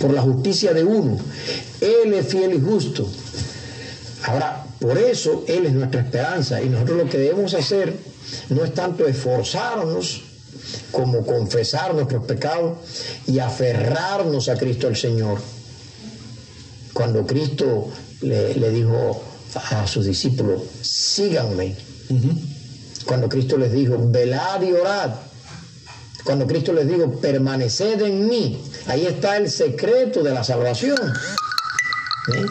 por la justicia de uno. Él es fiel y justo. Ahora, por eso Él es nuestra esperanza y nosotros lo que debemos hacer no es tanto esforzarnos como confesar nuestros pecados y aferrarnos a Cristo el Señor. Cuando Cristo le, dijo a sus discípulos, síganme. Cuando Cristo les dijo, velad y orad. Cuando Cristo les dijo, permaneced en mí. Ahí está el secreto de la salvación. ¿Eh?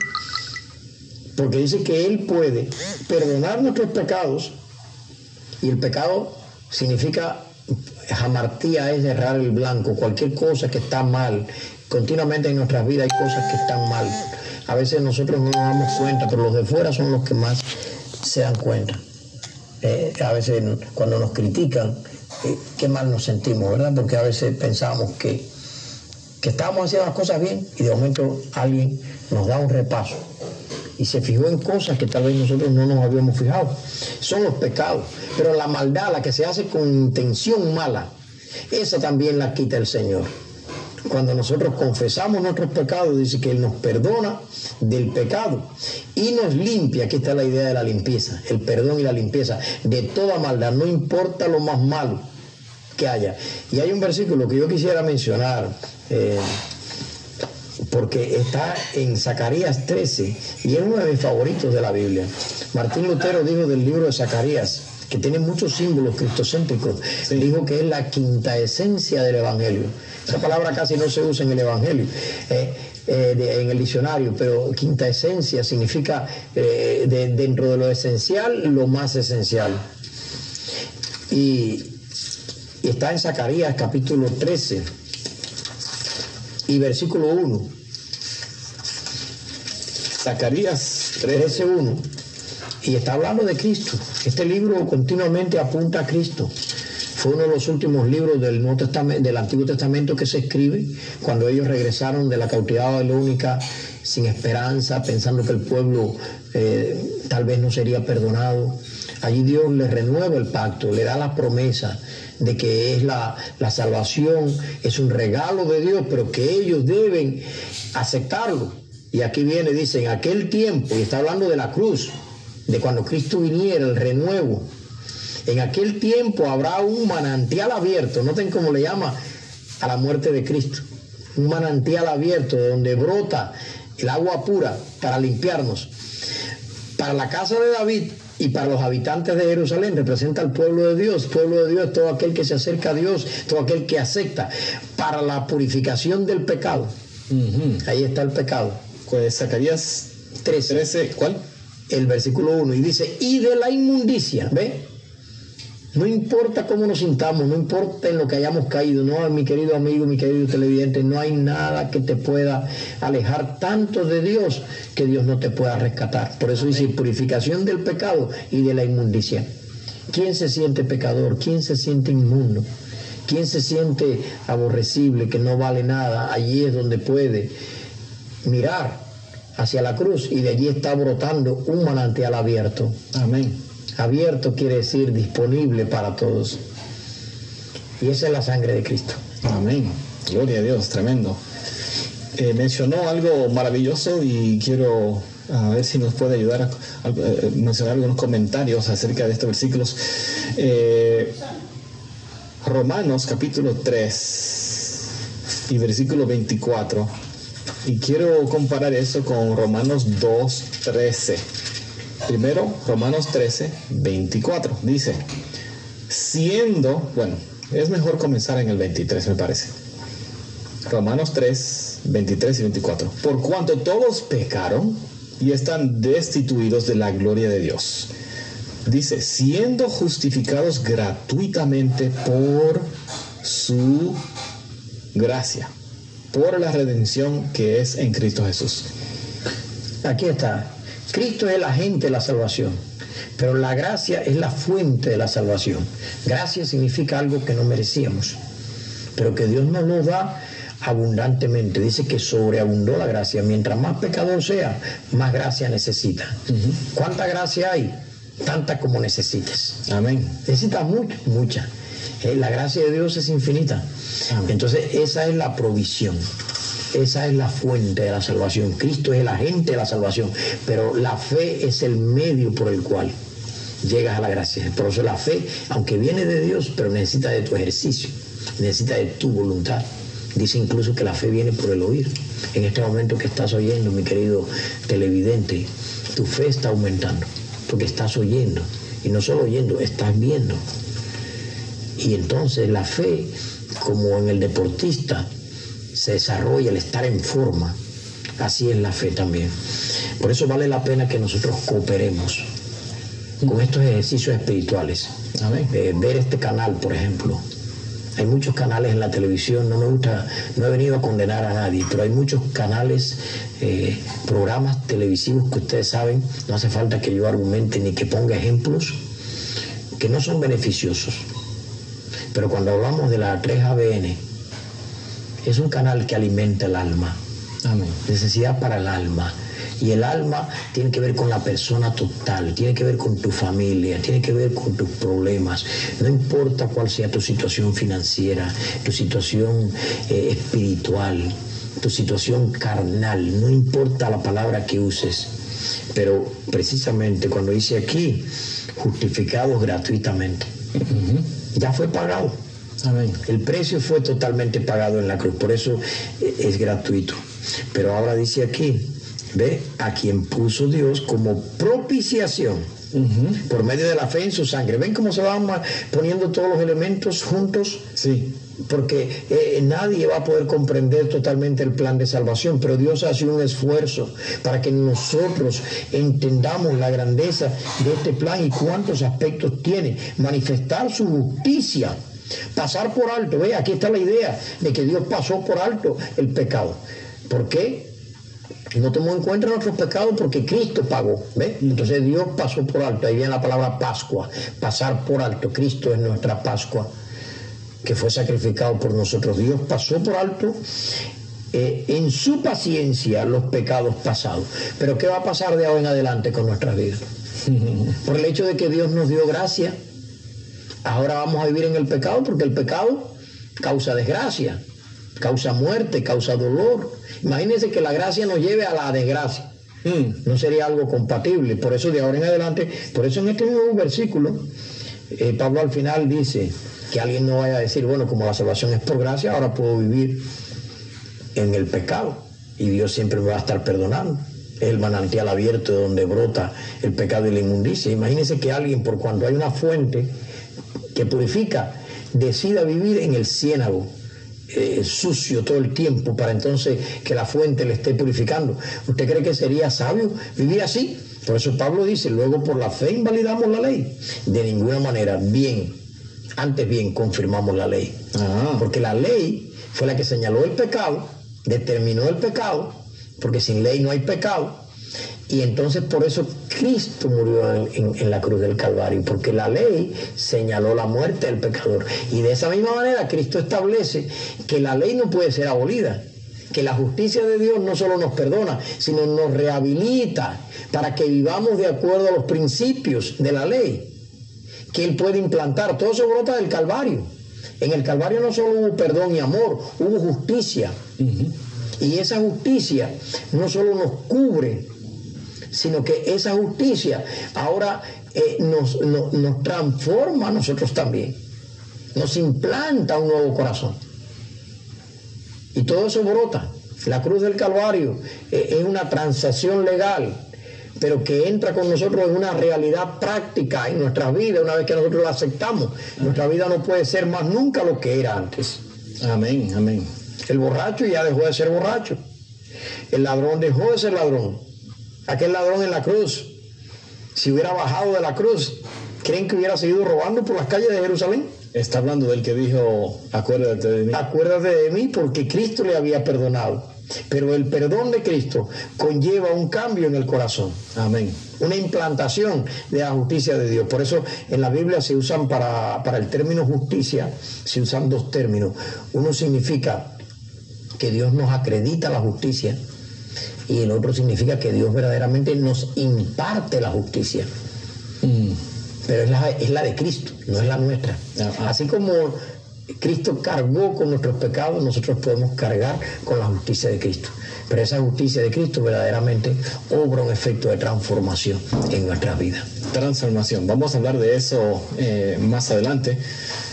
Porque dice que Él puede perdonar nuestros pecados. Y el pecado significa jamartía es errar el blanco, cualquier cosa que está mal. Continuamente en nuestras vidas hay cosas que están mal. A veces nosotros no nos damos cuenta, pero los de fuera son los que más se dan cuenta. Eh, a veces cuando nos critican, qué mal nos sentimos, ¿verdad? Porque a veces pensamos que, que estábamos haciendo las cosas bien y de momento alguien nos da un repaso y se fijó en cosas que tal vez nosotros no nos habíamos fijado. Son los pecados, pero la maldad, la que se hace con intención mala, esa también la quita el Señor. Cuando nosotros confesamos nuestros pecados, dice que Él nos perdona del pecado y nos limpia. Aquí está la idea de la limpieza, el perdón y la limpieza de toda maldad, no importa lo más malo que haya. Y hay un versículo que yo quisiera mencionar. Eh, porque está en Zacarías 13 y es uno de mis favoritos de la Biblia. Martín Lutero dijo del libro de Zacarías, que tiene muchos símbolos cristocéntricos, dijo que es la quinta esencia del Evangelio. Esa palabra casi no se usa en el Evangelio. Eh, eh, en el diccionario, pero quinta esencia significa eh, dentro de lo esencial, lo más esencial. Y, y está en Zacarías capítulo 13 y versículo 1. Zacarías 13.1. Y está hablando de Cristo. Este libro continuamente apunta a Cristo. Fue uno de los últimos libros del, Nuevo Testamento, del Antiguo Testamento que se escribe cuando ellos regresaron de la cautividad babilónica sin esperanza, pensando que el pueblo eh, tal vez no sería perdonado. Allí Dios le renueva el pacto, le da la promesa de que es la, la salvación, es un regalo de Dios, pero que ellos deben aceptarlo. Y aquí viene, dice, en aquel tiempo, y está hablando de la cruz, de cuando Cristo viniera, el renuevo. En aquel tiempo habrá un manantial abierto, noten cómo le llama a la muerte de Cristo. Un manantial abierto donde brota el agua pura para limpiarnos. Para la casa de David y para los habitantes de Jerusalén representa al pueblo de Dios. Pueblo de Dios todo aquel que se acerca a Dios, todo aquel que acepta. Para la purificación del pecado. Ahí está el pecado. Pues Zacarías 13. 13. ¿Cuál? El versículo 1. Y dice, y de la inmundicia, ¿ve? No importa cómo nos sintamos, no importa en lo que hayamos caído, no, mi querido amigo, mi querido televidente, no hay nada que te pueda alejar tanto de Dios que Dios no te pueda rescatar. Por eso dice purificación del pecado y de la inmundicia. ¿Quién se siente pecador? ¿Quién se siente inmundo? ¿Quién se siente aborrecible, que no vale nada? Allí es donde puede mirar hacia la cruz y de allí está brotando un manantial abierto. Amén. Abierto quiere decir disponible para todos. Y esa es la sangre de Cristo. Amén. Gloria a Dios, tremendo. Eh, mencionó algo maravilloso y quiero a ver si nos puede ayudar a, eh, mencionar algunos comentarios acerca de estos versículos. Eh, Romanos capítulo 3 y versículo 24. Y quiero comparar eso con Romanos 2, 13. Primero, Romanos 13, 24. Dice, siendo, bueno, es mejor comenzar en el 23, me parece. Romanos 3, 23 y 24. Por cuanto todos pecaron y están destituidos de la gloria de Dios. Dice, siendo justificados gratuitamente por su gracia por la redención que es en Cristo Jesús. Aquí está. Cristo es el agente de la salvación, pero la gracia es la fuente de la salvación. Gracia significa algo que no merecíamos, pero que Dios nos lo da abundantemente. Dice que sobreabundó la gracia. Mientras más pecador sea, más gracia necesita. ¿Cuánta gracia hay? Tanta como necesites. Amén. Necesita mucha, mucha. Eh, la gracia de Dios es infinita. Entonces, esa es la provisión. esa es la fuente de la salvación. Cristo es el agente de la salvación, pero la fe es el medio por el cual llegas a la gracia. Por eso la fe, aunque viene de Dios, pero necesita de tu ejercicio, necesita de tu voluntad. Dice incluso que la fe viene por el oír. En este momento que estás oyendo, mi querido televidente, tu fe está aumentando, porque estás oyendo. Y no solo oyendo, estás viendo. Y entonces la fe, como en el deportista, se desarrolla el estar en forma. Así es la fe también. Por eso vale la pena que nosotros cooperemos con estos ejercicios espirituales. Eh, ver este canal, por ejemplo. Hay muchos canales en la televisión, no me gusta, no he venido a condenar a nadie, pero hay muchos canales, eh, programas televisivos que ustedes saben, no hace falta que yo argumente ni que ponga ejemplos, que no son beneficiosos. Pero cuando hablamos de la 3ABN, es un canal que alimenta el alma. Amén. Necesidad para el alma y el alma tiene que ver con la persona total, tiene que ver con tu familia, tiene que ver con tus problemas. No importa cuál sea tu situación financiera, tu situación eh, espiritual, tu situación carnal, no importa la palabra que uses. Pero precisamente cuando dice aquí, justificados gratuitamente, ya fue pagado. El precio fue totalmente pagado en la cruz, por eso eh, es gratuito. Pero ahora dice aquí, ¿Ve? A quien puso Dios como propiciación por medio de la fe en su sangre. ¿Ven cómo se van poniendo todos los elementos juntos? Sí. Porque eh, nadie va a poder comprender totalmente el plan de salvación, pero Dios hace un esfuerzo para que nosotros entendamos la grandeza de este plan y cuántos aspectos tiene. Manifestar su justicia pasar por alto. Ve, aquí está la idea de que Dios pasó por alto el pecado. ¿Por qué? no tomó en cuenta nuestros pecados porque Cristo pagó. ¿ve? Entonces Dios pasó por alto. Ahí viene la palabra Pascua, pasar por alto. Cristo es nuestra Pascua que fue sacrificado por nosotros. Dios pasó por alto eh, en su paciencia los pecados pasados. Pero ¿qué va a pasar de ahora en adelante con nuestras vidas? Por el hecho de que Dios nos dio gracia, ahora vamos a vivir en el pecado porque el pecado causa desgracia, causa muerte, causa dolor. Imagínense que la gracia nos lleve a la desgracia. Mm. No sería algo compatible. Por eso de ahora en adelante, por eso en este mismo versículo, eh, Pablo al final dice que alguien no vaya a decir, bueno, como la salvación es por gracia, ahora puedo vivir en el pecado y Dios siempre me va a estar perdonando. Es el manantial abierto de donde brota el pecado y la inmundicia. Imagínense que alguien, por cuando hay una fuente que purifica, decida vivir en el ciénago eh, sucio todo el tiempo para entonces que la fuente le esté purificando. ¿Usted cree que sería sabio vivir así? Por eso Pablo dice, luego por la fe invalidamos la ley. De ninguna manera, bien, antes bien confirmamos la ley. Ah. Porque la ley fue la que señaló el pecado, determinó el pecado, porque sin ley no hay pecado. Y entonces por eso Cristo murió en, la cruz del Calvario, porque la ley señaló la muerte del pecador. Y de esa misma manera Cristo establece que la ley no puede ser abolida, que la justicia de Dios no solo nos perdona, sino nos rehabilita para que vivamos de acuerdo a los principios de la ley que Él puede implantar. Todo eso brota del Calvario. En el Calvario no solo hubo perdón y amor, hubo justicia. Y esa justicia no solo nos cubre, sino que esa justicia ahora eh, nos, transforma a nosotros también, nos implanta un nuevo corazón. Y todo eso brota. La cruz del Calvario eh, es una transacción legal, pero que entra con nosotros en una realidad práctica en nuestra vida una vez que nosotros la aceptamos. Nuestra vida no puede ser más nunca lo que era antes. Amén, amén. El borracho ya dejó de ser borracho. El ladrón dejó de ser ladrón aquel ladrón en la cruz, si hubiera bajado de la cruz, ¿creen que hubiera seguido robando por las calles de Jerusalén? Está hablando del que dijo, acuérdate de mí. Acuérdate de mí porque Cristo le había perdonado. Pero el perdón de Cristo conlleva un cambio en el corazón. Amén. Una implantación de la justicia de Dios. Por eso en la Biblia se usan para, para el término justicia, se usan dos términos. Uno significa que Dios nos acredita la justicia y el otro significa que Dios verdaderamente nos imparte la justicia. Mm. Pero es la, es la, de Cristo, no es la nuestra. Así como Cristo cargó con nuestros pecados, nosotros podemos cargar con la justicia de Cristo. Pero esa justicia de Cristo verdaderamente obra un efecto de transformación en nuestra vida. Transformación. Vamos a hablar de eso eh, más adelante.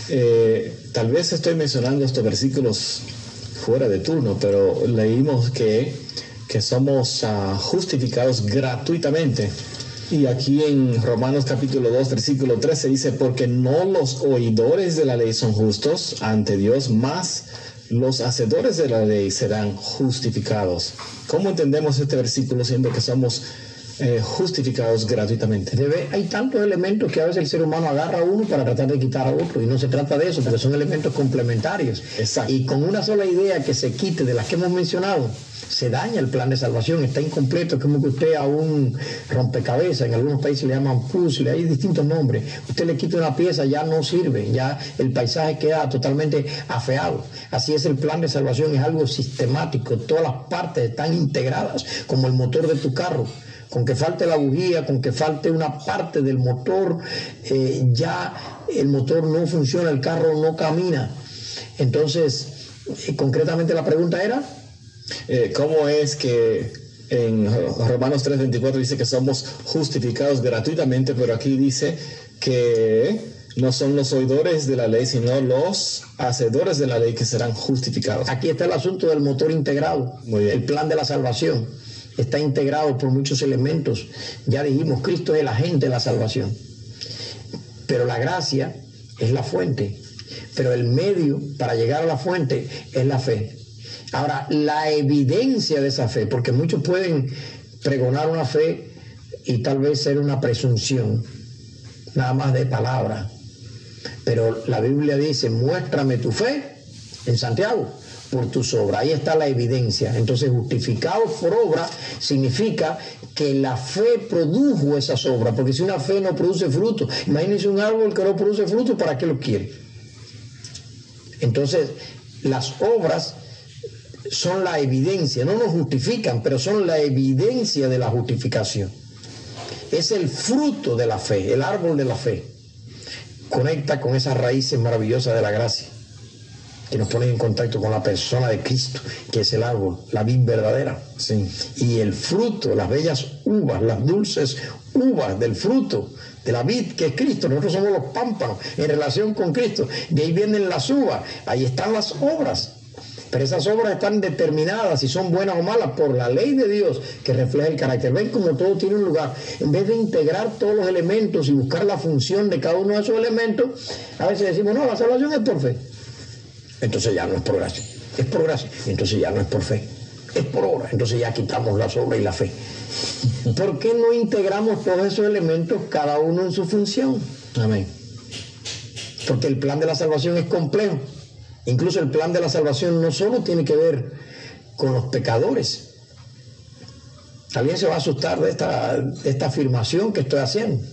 Eh, tal vez estoy mencionando estos versículos fuera de turno, pero leímos que, que somos uh, justificados gratuitamente. Y aquí en Romanos capítulo 2, versículo 13 dice, porque no los oidores de la ley son justos ante Dios, más los hacedores de la ley serán justificados. ¿Cómo entendemos este versículo siendo que somos eh, justificados gratuitamente. Debe, hay tantos elementos que a veces el ser humano agarra uno para tratar de quitar a otro y no se trata de eso, porque son elementos complementarios. Exacto. Y con una sola idea que se quite de las que hemos mencionado, se daña el plan de salvación, está incompleto, como que usted a un rompecabezas, en algunos países le llaman puzzle, hay distintos nombres, usted le quita una pieza, ya no sirve, ya el paisaje queda totalmente afeado. Así es el plan de salvación, es algo sistemático, todas las partes están integradas, como el motor de tu carro con que falte la bujía, con que falte una parte del motor, eh, ya el motor no funciona, el carro no camina. Entonces, eh, concretamente la pregunta era... Eh, ¿Cómo es que en Romanos 3:24 dice que somos justificados gratuitamente, pero aquí dice que no son los oidores de la ley, sino los hacedores de la ley que serán justificados? Aquí está el asunto del motor integrado, el plan de la salvación está integrado por muchos elementos. Ya dijimos, Cristo es el agente de la salvación. Pero la gracia es la fuente. Pero el medio para llegar a la fuente es la fe. Ahora, la evidencia de esa fe, porque muchos pueden pregonar una fe y tal vez ser una presunción, nada más de palabra. Pero la Biblia dice, muéstrame tu fe en Santiago por tus obras. Ahí está la evidencia. Entonces, justificado por obra significa que la fe produjo esas obras, porque si una fe no produce fruto, imagínense un árbol que no produce fruto, ¿para qué lo quiere? Entonces, las obras son la evidencia, no nos justifican, pero son la evidencia de la justificación. Es el fruto de la fe, el árbol de la fe. Conecta con esas raíces maravillosas de la gracia que nos ponen en contacto con la persona de Cristo, que es el árbol, la vid verdadera. Sí. Y el fruto, las bellas uvas, las dulces uvas del fruto de la vid que es Cristo. Nosotros somos los pámpanos en relación con Cristo. De ahí vienen las uvas, ahí están las obras. Pero esas obras están determinadas si son buenas o malas por la ley de Dios que refleja el carácter. Ven como todo tiene un lugar. En vez de integrar todos los elementos y buscar la función de cada uno de esos elementos, a veces decimos, no, la salvación es por fe entonces ya no es por gracia. Es por gracia, entonces ya no es por fe. Es por obra, entonces ya quitamos la obras y la fe. ¿Por qué no integramos todos esos elementos, cada uno en su función? Amén. Porque el plan de la salvación es complejo. Incluso el plan de la salvación no solo tiene que ver con los pecadores. Alguien se va a asustar de esta, de esta afirmación que estoy haciendo.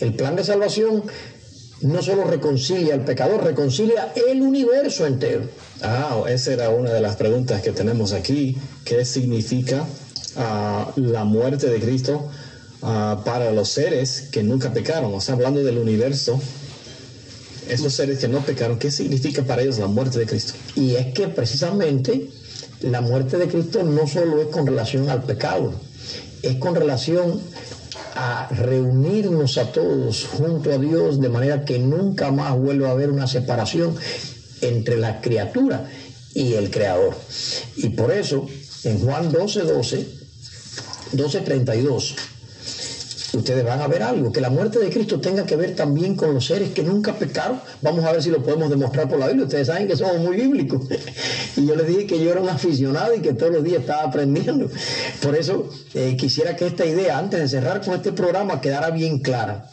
El plan de salvación no solo reconcilia al pecador, reconcilia el universo entero. Ah, esa era una de las preguntas que tenemos aquí. ¿Qué significa ah, la muerte de Cristo ah, para los seres que nunca pecaron? O sea, hablando del universo, esos seres que no pecaron, ¿qué significa para ellos la muerte de Cristo? Y es que precisamente la muerte de Cristo no solo es con relación al pecado, es con relación a reunirnos a todos junto a Dios de manera que nunca más vuelva a haber una separación entre la criatura y el creador. Y por eso en Juan 12, 12, 12, 32, ustedes van a ver algo, que la muerte de Cristo tenga que ver también con los seres que nunca pecaron. Vamos a ver si lo podemos demostrar por la Biblia. Ustedes saben que somos muy bíblicos. Y yo les dije que yo era un aficionado y que todos los días estaba aprendiendo. Por eso eh, quisiera que esta idea, antes de cerrar con este programa, quedara bien clara.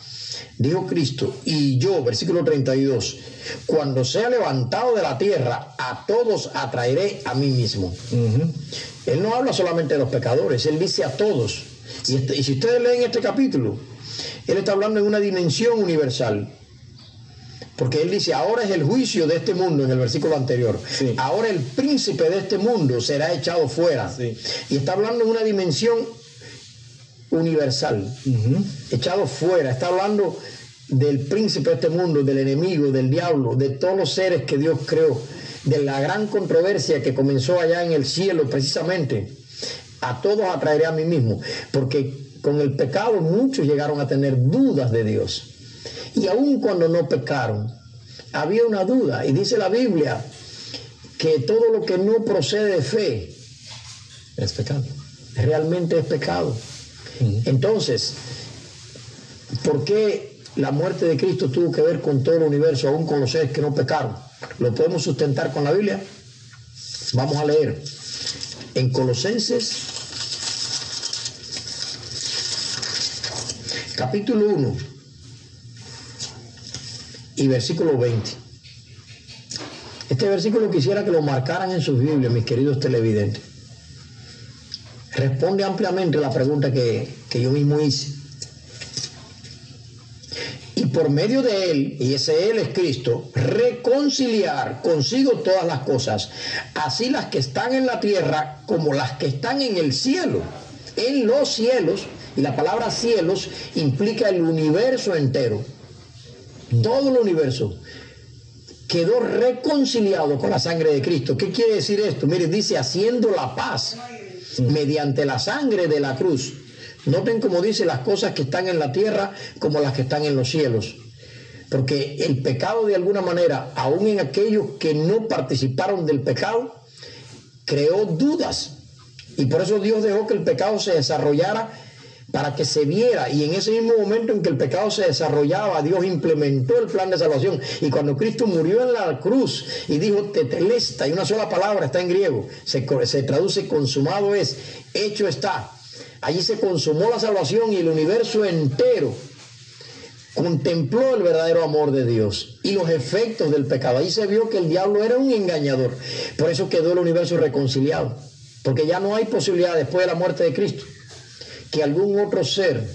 Dijo Cristo, y yo, versículo 32, cuando sea levantado de la tierra, a todos atraeré a mí mismo. Él no habla solamente de los pecadores, él dice a todos. Este, y, si ustedes leen este capítulo, él está hablando en una dimensión universal. Porque él dice, ahora es el juicio de este mundo en el versículo anterior. Ahora el príncipe de este mundo será echado fuera. Y está hablando en una dimensión universal, echado fuera. Está hablando del príncipe de este mundo, del enemigo, del diablo, de todos los seres que Dios creó, de la gran controversia que comenzó allá en el cielo precisamente, a todos atraeré a mí mismo, porque con el pecado muchos llegaron a tener dudas de Dios. Y aun cuando no pecaron, había una duda. Y dice la Biblia que todo lo que no procede de fe es pecado. Realmente es pecado. Entonces, ¿por qué la muerte de Cristo tuvo que ver con todo el universo, aún con los seres que no pecaron? ¿Lo podemos sustentar con la Biblia? Vamos a leer en Colosenses capítulo 1 y versículo 20. Este versículo quisiera que lo marcaran en sus Biblias, mis queridos televidentes. Responde ampliamente la pregunta que, que yo mismo hice. Y por medio de él, y ese él es Cristo, reconciliar consigo todas las cosas, así las que están en la tierra como las que están en el cielo. En los cielos, la palabra cielos implica el universo entero. Todo el universo quedó reconciliado con la sangre de Cristo. ¿Qué quiere decir esto? Mire, dice haciendo la paz mediante la sangre de la cruz. Noten cómo dice las cosas que están en la tierra como las que están en los cielos. Porque el pecado de alguna manera, aún en aquellos que no participaron del pecado, creó dudas. Y por eso Dios dejó que el pecado se desarrollara para que se viera. Y en ese mismo momento en que el pecado se desarrollaba, Dios implementó el plan de salvación. Y cuando Cristo murió en la cruz y dijo tetelesta, y una sola palabra está en griego, se, se traduce consumado es, hecho está. Allí se consumó la salvación y el universo entero contempló el verdadero amor de Dios y los efectos del pecado. Ahí se vio que el diablo era un engañador. Por eso quedó el universo reconciliado. Porque ya no hay posibilidad después de la muerte de Cristo que algún otro ser,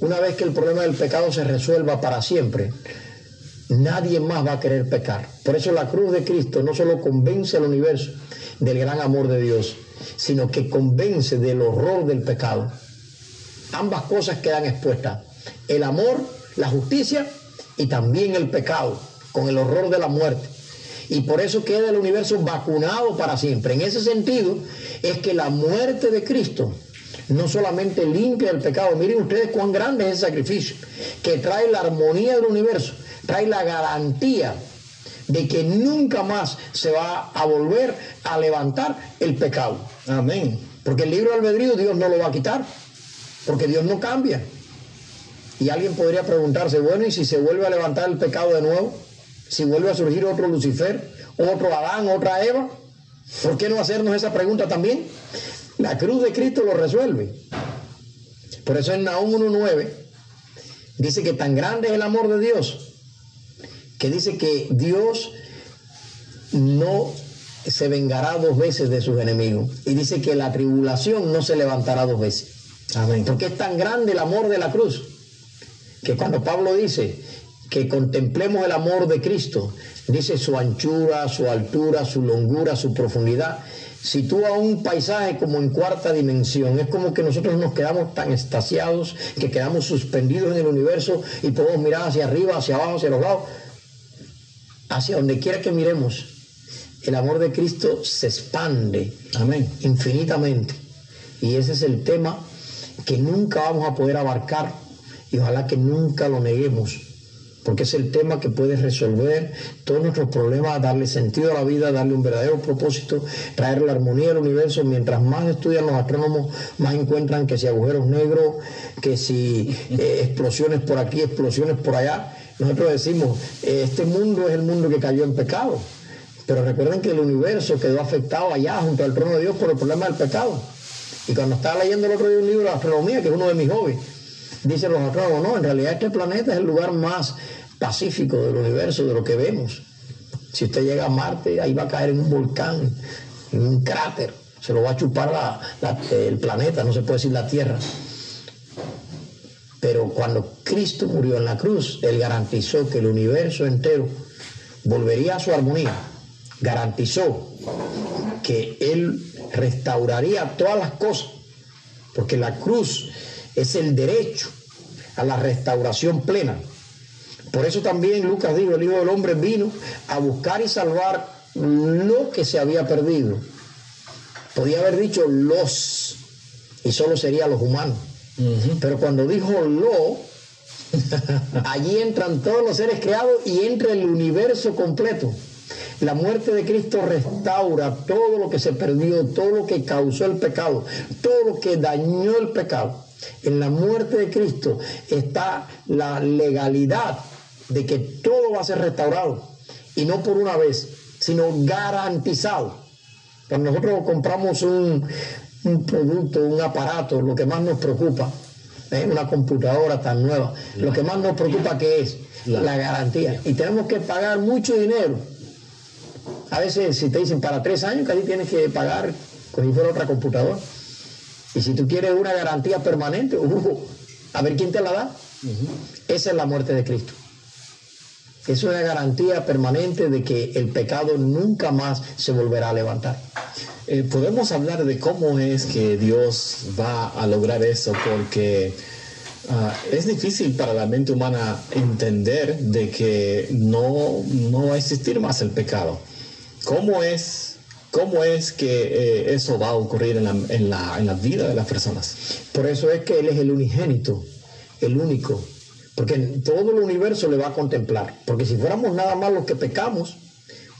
una vez que el problema del pecado se resuelva para siempre, nadie más va a querer pecar. Por eso la cruz de Cristo no solo convence al universo del gran amor de Dios, sino que convence del horror del pecado. Ambas cosas quedan expuestas. El amor, la justicia y también el pecado, con el horror de la muerte. Y por eso queda el universo vacunado para siempre. En ese sentido es que la muerte de Cristo no solamente limpia el pecado, miren ustedes cuán grande es ese sacrificio, que trae la armonía del universo, trae la garantía de que nunca más se va a volver a levantar el pecado. Amén. Porque el libro de albedrío Dios no lo va a quitar, porque Dios no cambia. Y alguien podría preguntarse, bueno, ¿y si se vuelve a levantar el pecado de nuevo? Si vuelve a surgir otro Lucifer, otro Adán, otra Eva, ¿por qué no hacernos esa pregunta también? La cruz de Cristo lo resuelve. Por eso en Nahum 1.9 dice que tan grande es el amor de Dios, que dice que Dios no se vengará dos veces de sus enemigos. Y dice que la tribulación no se levantará dos veces. Amén. Porque es tan grande el amor de la cruz, que cuando Pablo dice que contemplemos el amor de Cristo, dice su anchura, su altura, su longura, su profundidad, sitúa un paisaje como en cuarta dimensión. Es como que nosotros nos quedamos tan estasiados que quedamos suspendidos en el universo y podemos mirar hacia arriba, hacia abajo, hacia los lados, hacia donde quiera que miremos. El amor de Cristo se expande, amén, infinitamente. Y ese es el tema que nunca vamos a poder abarcar y ojalá que nunca lo neguemos porque es el tema que puede resolver todos nuestros problemas, darle sentido a la vida, darle un verdadero propósito, traer la armonía al universo. Mientras más estudian los astrónomos, más encuentran que si agujeros negros, que si eh, explosiones por aquí, explosiones por allá. Nosotros decimos, este mundo es el mundo que cayó en pecado. Pero recuerden que el universo quedó afectado allá junto al trono de Dios por el problema del pecado. Y cuando estaba leyendo el otro día un libro de astronomía, que es uno de mis hobbies, dicen los astrónomos, no, en realidad este planeta es el lugar más pacífico del universo, de lo que vemos. Si usted llega a Marte, ahí va a caer en un volcán, en un cráter, se lo va a chupar el planeta, no se puede decir la Tierra. Pero cuando Cristo murió en la cruz, Él garantizó que el universo entero volvería a su armonía. Garantizó que Él restauraría todas las cosas, porque la cruz es el derecho a la restauración plena. Por eso también Lucas dijo, el Hijo del Hombre vino a buscar y salvar lo que se había perdido. Podía haber dicho los, y solo sería los humanos. Pero cuando dijo lo, allí entran todos los seres creados y entra el universo completo. La muerte de Cristo restaura todo lo que se perdió, todo lo que causó el pecado, todo lo que dañó el pecado. En la muerte de Cristo está la legalidad de que todo va a ser restaurado. Y no por una vez, sino garantizado. Cuando nosotros compramos un, producto, un aparato, lo que más nos preocupa, es una computadora tan nueva, lo que más nos preocupa que es la garantía. Y tenemos que pagar mucho dinero. A veces si te dicen para tres años, casi tienes que pagar como si fuera otra computadora. Y si tú quieres una garantía permanente, uh, a ver quién te la da. Esa es la muerte de Cristo. Es una garantía permanente de que el pecado nunca más se volverá a levantar. Eh, podemos hablar de cómo es que Dios va a lograr eso, porque ah, es difícil para la mente humana entender de que no, no va a existir más el pecado. ¿Cómo es ¿Cómo es que eh, eso va a ocurrir en la, en, la, en la vida de las personas? Por eso es que Él es el unigénito, el único, porque todo el universo le va a contemplar. Porque si fuéramos nada más los que pecamos,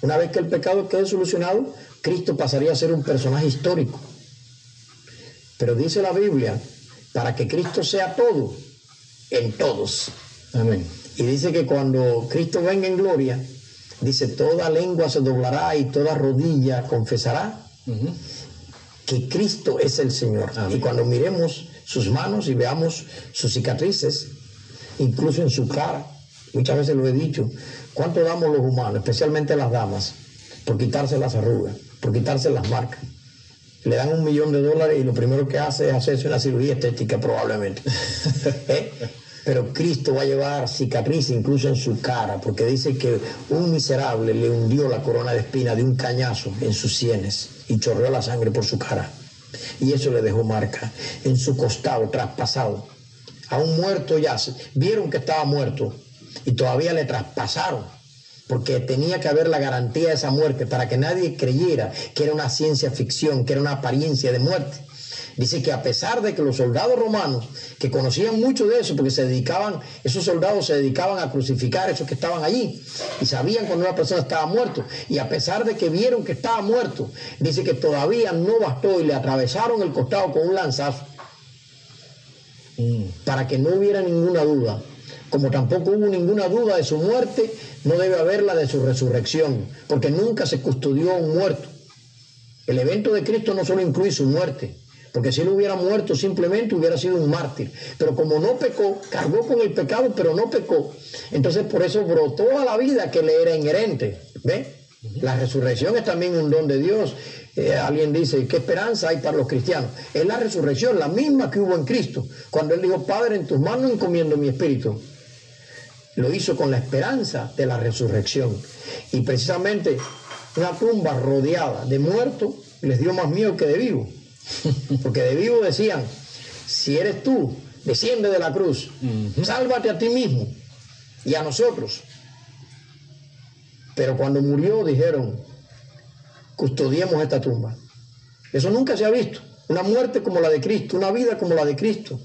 una vez que el pecado quede solucionado, Cristo pasaría a ser un personaje histórico. Pero dice la Biblia, para que Cristo sea todo, en todos. Amén. Y dice que cuando Cristo venga en gloria, dice, toda lengua se doblará y toda rodilla confesará que Cristo es el Señor. Y cuando miremos sus manos y veamos sus cicatrices, incluso en su cara, muchas veces lo he dicho, ¿cuánto damos los humanos, especialmente las damas, por quitarse las arrugas, por quitarse las marcas? Le dan un millón de dólares y lo primero que hace es hacerse una cirugía estética probablemente. ¿Eh? pero Cristo va a llevar cicatriz incluso en su cara, porque dice que un miserable le hundió la corona de espina de un cañazo en sus sienes y chorreó la sangre por su cara. Y eso le dejó marca en su costado traspasado. A un muerto ya, vieron que estaba muerto y todavía le traspasaron, porque tenía que haber la garantía de esa muerte para que nadie creyera que era una ciencia ficción, que era una apariencia de muerte. Dice que a pesar de que los soldados romanos, que conocían mucho de eso, porque se dedicaban, esos soldados se dedicaban a crucificar a esos que estaban allí, y sabían cuando una persona estaba muerto, y a pesar de que vieron que estaba muerto, dice que todavía no bastó y le atravesaron el costado con un lanzazo, para que no hubiera ninguna duda. Como tampoco hubo ninguna duda de su muerte, no debe haberla de su resurrección, porque nunca se custodió un muerto. El evento de Cristo no solo incluye su muerte, porque si él hubiera muerto simplemente hubiera sido un mártir. Pero como no pecó, cargó con el pecado, pero no pecó. Entonces por eso brotó a la vida que le era inherente. ¿Ve? La resurrección es también un don de Dios. Eh, alguien dice, ¿qué esperanza hay para los cristianos? Es la resurrección, la misma que hubo en Cristo. Cuando Él dijo, Padre, en tus manos encomiendo mi espíritu. Lo hizo con la esperanza de la resurrección. Y precisamente una tumba rodeada de muertos les dio más miedo que de vivos. Porque de vivo decían, si eres tú, desciende de la cruz, sálvate a ti mismo y a nosotros. Pero cuando murió dijeron, custodiemos esta tumba. Eso nunca se ha visto. Una muerte como la de Cristo, una vida como la de Cristo,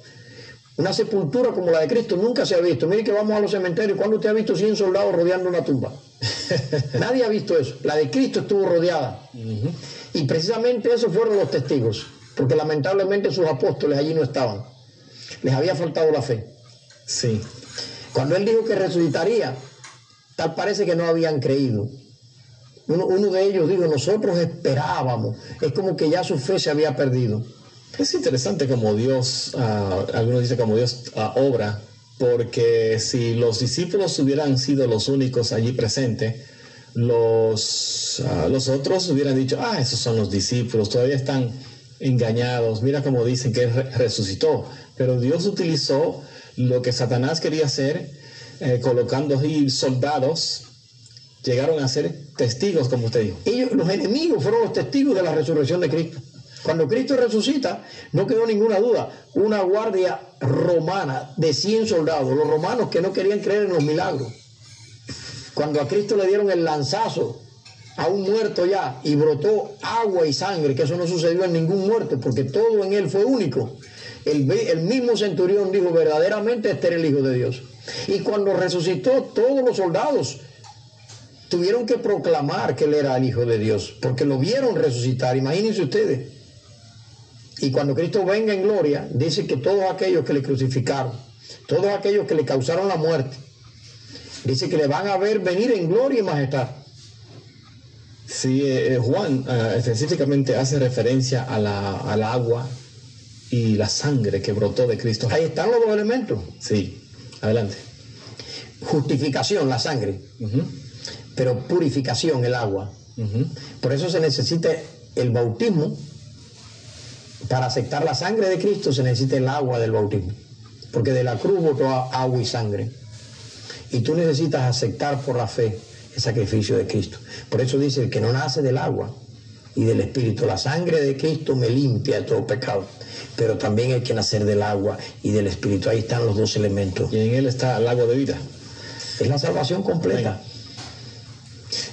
una sepultura como la de Cristo nunca se ha visto. Mire que vamos a los cementerios. ¿Cuándo usted ha visto 100 soldados rodeando una tumba? Nadie ha visto eso. La de Cristo estuvo rodeada. Y precisamente esos fueron los testigos, porque lamentablemente sus apóstoles allí no estaban. Les había faltado la fe. Sí. Cuando él dijo que resucitaría, tal parece que no habían creído. Uno, de ellos dijo, nosotros esperábamos. Es como que ya su fe se había perdido. Es interesante como Dios, uh, algunos dicen como Dios uh, obra, porque si los discípulos hubieran sido los únicos allí presentes, los, ah, los otros hubieran dicho, ah, esos son los discípulos, todavía están engañados, mira cómo dicen que resucitó. Pero Dios utilizó lo que Satanás quería hacer, eh, colocando ahí soldados, llegaron a ser testigos, como usted dijo. Ellos, los enemigos, fueron los testigos de la resurrección de Cristo. Cuando Cristo resucita, no quedó ninguna duda, una guardia romana de 100 soldados, los romanos que no querían creer en los milagros. Cuando a Cristo le dieron el lanzazo a un muerto ya y brotó agua y sangre, que eso no sucedió en ningún muerto, porque todo en él fue único. El, el mismo centurión dijo, verdaderamente este era el Hijo de Dios. Y cuando resucitó, todos los soldados tuvieron que proclamar que él era el Hijo de Dios, porque lo vieron resucitar, imagínense ustedes. Y cuando Cristo venga en gloria, dice que todos aquellos que le crucificaron, todos aquellos que le causaron la muerte, dice que le van a ver venir en gloria y majestad. Sí, eh, eh, Juan eh, específicamente hace referencia a la, al agua y la sangre que brotó de Cristo. Ahí están los dos elementos. Sí, adelante. Justificación, la sangre, pero purificación, el agua. Por eso se necesita el bautismo. Para aceptar la sangre de Cristo se necesita el agua del bautismo. Porque de la cruz botó agua y sangre. Y tú necesitas aceptar por la fe el sacrificio de Cristo. Por eso dice, el que no nace del agua y del Espíritu, la sangre de Cristo me limpia de todo pecado. Pero también hay que nacer del agua y del Espíritu. Ahí están los dos elementos. Y en él está el agua de vida. Es la salvación completa.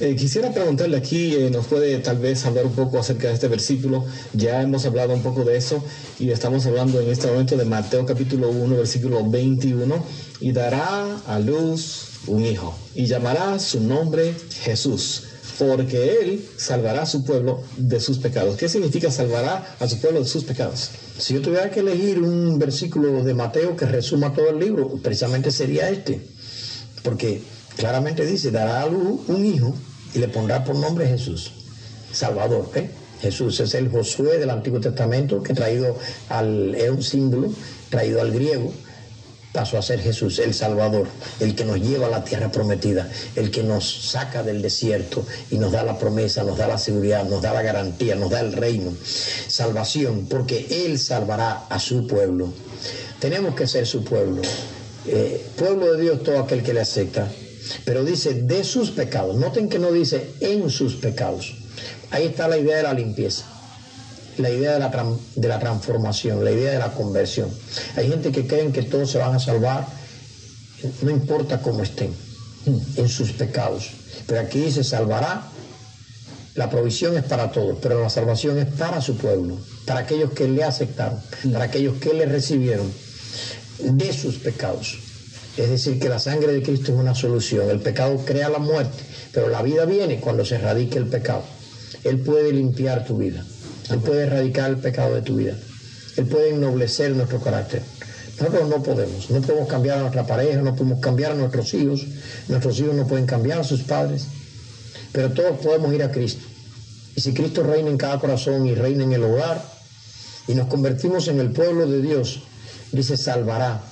Eh, quisiera preguntarle aquí, eh, nos puede tal vez hablar un poco acerca de este versículo. Ya hemos hablado un poco de eso y estamos hablando en este momento de Mateo capítulo 1, versículo 21. Y dará a luz un hijo y llamará su nombre Jesús, porque él salvará a su pueblo de sus pecados. ¿Qué significa salvará a su pueblo de sus pecados? Si yo tuviera que elegir un versículo de Mateo que resuma todo el libro, precisamente sería este, porque claramente dice, dará a un hijo y le pondrá por nombre Jesús, Salvador. ¿eh? Jesús es el Josué del Antiguo Testamento que traído al, es un símbolo traído al griego pasó a ser Jesús, el Salvador, el que nos lleva a la tierra prometida, el que nos saca del desierto y nos da la promesa, nos da la seguridad, nos da la garantía, nos da el reino. Salvación, porque Él salvará a su pueblo. Tenemos que ser su pueblo. Eh, pueblo de Dios todo aquel que le acepta. Pero dice de sus pecados. Noten que no dice en sus pecados. Ahí está la idea de la limpieza la idea de la, de la transformación, la idea de la conversión. Hay gente que creen que todos se van a salvar, no importa cómo estén, en sus pecados. Pero aquí dice, salvará, la provisión es para todos, pero la salvación es para su pueblo, para aquellos que le aceptaron, para aquellos que le recibieron de sus pecados. Es decir, que la sangre de Cristo es una solución. El pecado crea la muerte, pero la vida viene cuando se erradique el pecado. Él puede limpiar tu vida. Él puede erradicar el pecado de tu vida. Él puede ennoblecer nuestro carácter. Nosotros no podemos. No podemos cambiar a nuestra pareja, no podemos cambiar a nuestros hijos. Nuestros hijos no pueden cambiar a sus padres. Pero todos podemos ir a Cristo. Y si Cristo reina en cada corazón y reina en el hogar, y nos convertimos en el pueblo de Dios, dice salvará.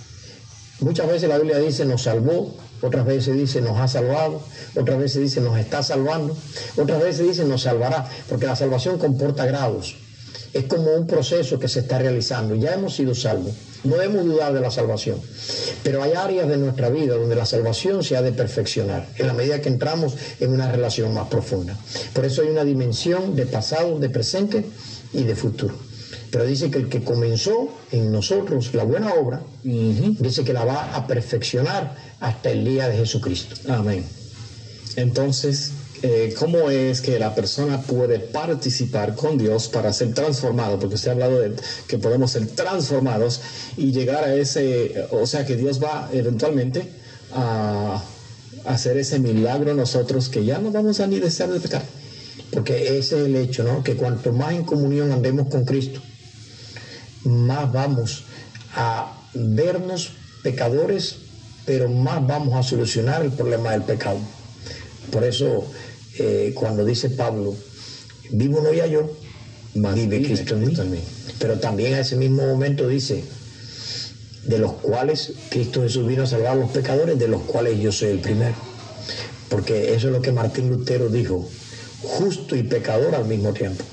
Muchas veces la Biblia dice nos salvó, otras veces dice nos ha salvado, otras veces dice nos está salvando, otras veces dice nos salvará, porque la salvación comporta grados. Es como un proceso que se está realizando. Ya hemos sido salvos, no debemos dudar de la salvación, pero hay áreas de nuestra vida donde la salvación se ha de perfeccionar en la medida que entramos en una relación más profunda. Por eso hay una dimensión de pasado, de presente y de futuro. Pero dice que el que comenzó en nosotros la buena obra, dice que la va a perfeccionar hasta el día de Jesucristo. Amén. Entonces, eh, ¿cómo es que la persona puede participar con Dios para ser transformado? Porque usted ha hablado de que podemos ser transformados y llegar a ese, o sea, que Dios va eventualmente a hacer ese milagro nosotros que ya no vamos a ni desear de pecar. Porque ese es el hecho, ¿no? Que cuanto más en comunión andemos con Cristo, más vamos a vernos pecadores, pero más vamos a solucionar el problema del pecado. Por eso, eh, cuando dice Pablo, vivo no ya yo, vive Cristo en mí. Pero también a ese mismo momento dice, de los cuales Cristo Jesús vino a salvar a los pecadores, de los cuales yo soy el primero. Porque eso es lo que Martín Lutero dijo, justo y pecador al mismo tiempo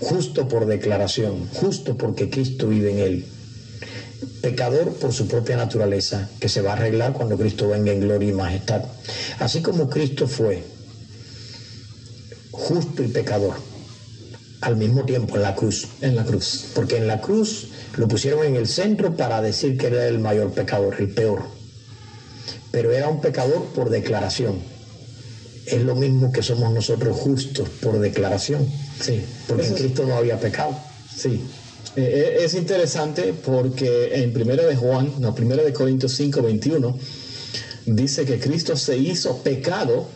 justo por declaración, justo porque Cristo vive en él, pecador por su propia naturaleza, que se va a arreglar cuando Cristo venga en gloria y majestad. Así como Cristo fue justo y pecador, al mismo tiempo en la cruz. En la cruz. Porque en la cruz lo pusieron en el centro para decir que era el mayor pecador, el peor. Pero era un pecador por declaración. Es lo mismo que somos nosotros justos por declaración. Sí. Porque en Eso Cristo no había pecado. Sí. Eh, eh, es interesante porque en Primera de Juan, no, Primera de Corintios 5, 21, dice que Cristo se hizo pecado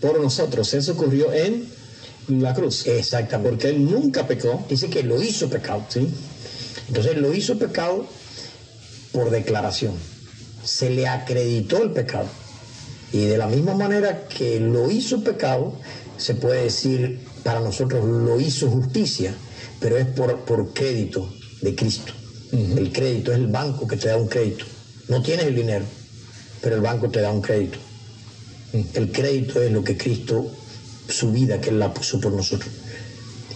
por nosotros. Eso ocurrió en la cruz. Exactamente. Porque Él nunca pecó. Dice que lo hizo pecado. ¿sí? Entonces lo hizo pecado por declaración. Se le acreditó el pecado. Y de la misma manera que lo hizo pecado, se puede decir para nosotros lo hizo justicia, pero es por, por crédito de Cristo. El crédito es el banco que te da un crédito. No tienes el dinero, pero el banco te da un crédito. El crédito es lo que Cristo, su vida, que Él la puso por nosotros.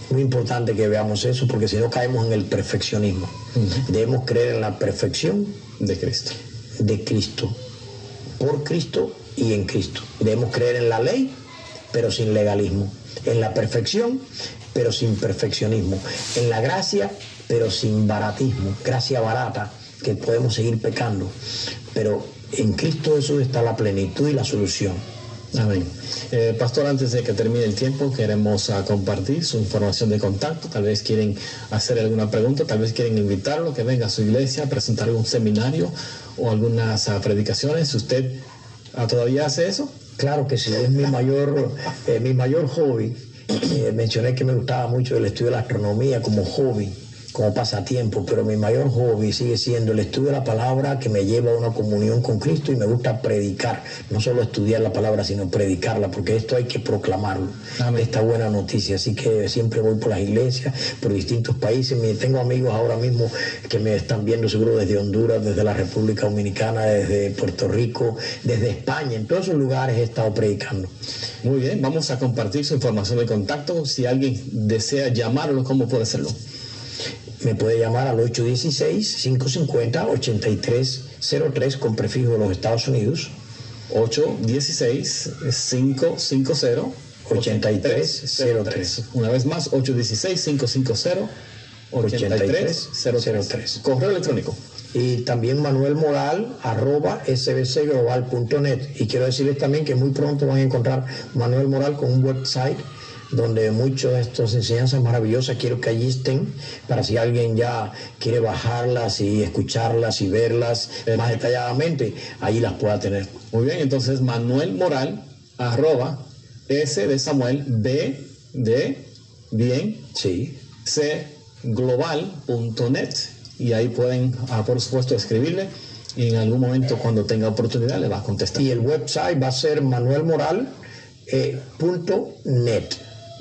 Muy importante que veamos eso porque si no caemos en el perfeccionismo. Debemos creer en la perfección De Cristo. de Cristo, por Cristo y en Cristo. Debemos creer en la ley, pero sin legalismo. En la perfección, pero sin perfeccionismo. En la gracia, pero sin baratismo. Gracia barata, que podemos seguir pecando. Pero en Cristo Jesús está la plenitud y la solución. Amén. Eh, pastor, antes de que termine el tiempo, queremos ah, compartir su información de contacto. Tal vez quieren hacer alguna pregunta, tal vez quieren invitarlo que venga a su iglesia a presentar algún seminario o algunas ah, predicaciones. Usted ah, todavía hace eso, Claro que sí, es mi mayor, eh, mi mayor hobby. Eh, mencioné que me gustaba mucho el estudio de la astronomía como hobby, como pasatiempo, pero mi mayor hobby sigue siendo el estudio de la palabra que me lleva a una comunión con Cristo y me gusta predicar, no solo estudiar la palabra, sino predicarla, porque esto hay que proclamarlo, Amén. esta buena noticia. Así que siempre voy por las iglesias, por distintos países. Tengo amigos ahora mismo que me están viendo seguro desde Honduras, desde la República Dominicana, desde Puerto Rico, desde España. En todos esos lugares he estado predicando. muy bien, vamos a compartir su información de contacto. Si alguien desea llamarlo, ¿cómo puede hacerlo? Me puede llamar al 816-550-8303 con prefijo de los Estados Unidos. 816-550-8303. Una vez más, 816-550-8303. Correo electrónico. Y también Manuel Moral, arroba sbcglobal.net. Y quiero decirles también que muy pronto van a encontrar Manuel Moral con un website donde muchas de estas enseñanzas maravillosas quiero que allí estén para si alguien ya quiere bajarlas y escucharlas y verlas más detalladamente, allí las pueda tener. Muy bien, entonces Manuel Moral, arroba S de Samuel, B de bien, Sí. C global.net y ahí pueden, ah, por supuesto, escribirle y en algún momento cuando tenga oportunidad le va a contestar. Y el website va a ser manuelmoral.net.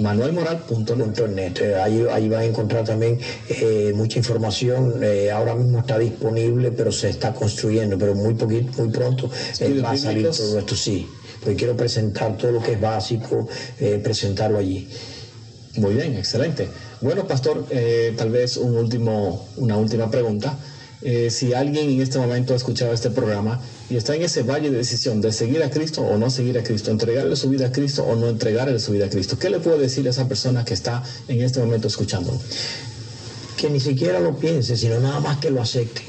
manuelmoral.net. Eh, Ahí, ahí van a encontrar también eh, mucha información. Eh, ahora mismo está disponible, pero se está construyendo, pero muy poquito, muy pronto eh, va a salir todo esto, sí. Porque quiero presentar todo lo que es básico, presentarlo allí. Muy bien, excelente. Bueno, pastor, eh, tal vez un último, una última pregunta. Si alguien en este momento ha escuchado este programa y está en ese valle de decisión de seguir a Cristo o no seguir a Cristo, entregarle su vida a Cristo o no entregarle su vida a Cristo, ¿qué le puede decir a esa persona que está en este momento escuchándolo? Que ni siquiera lo piense, sino nada más que lo acepte.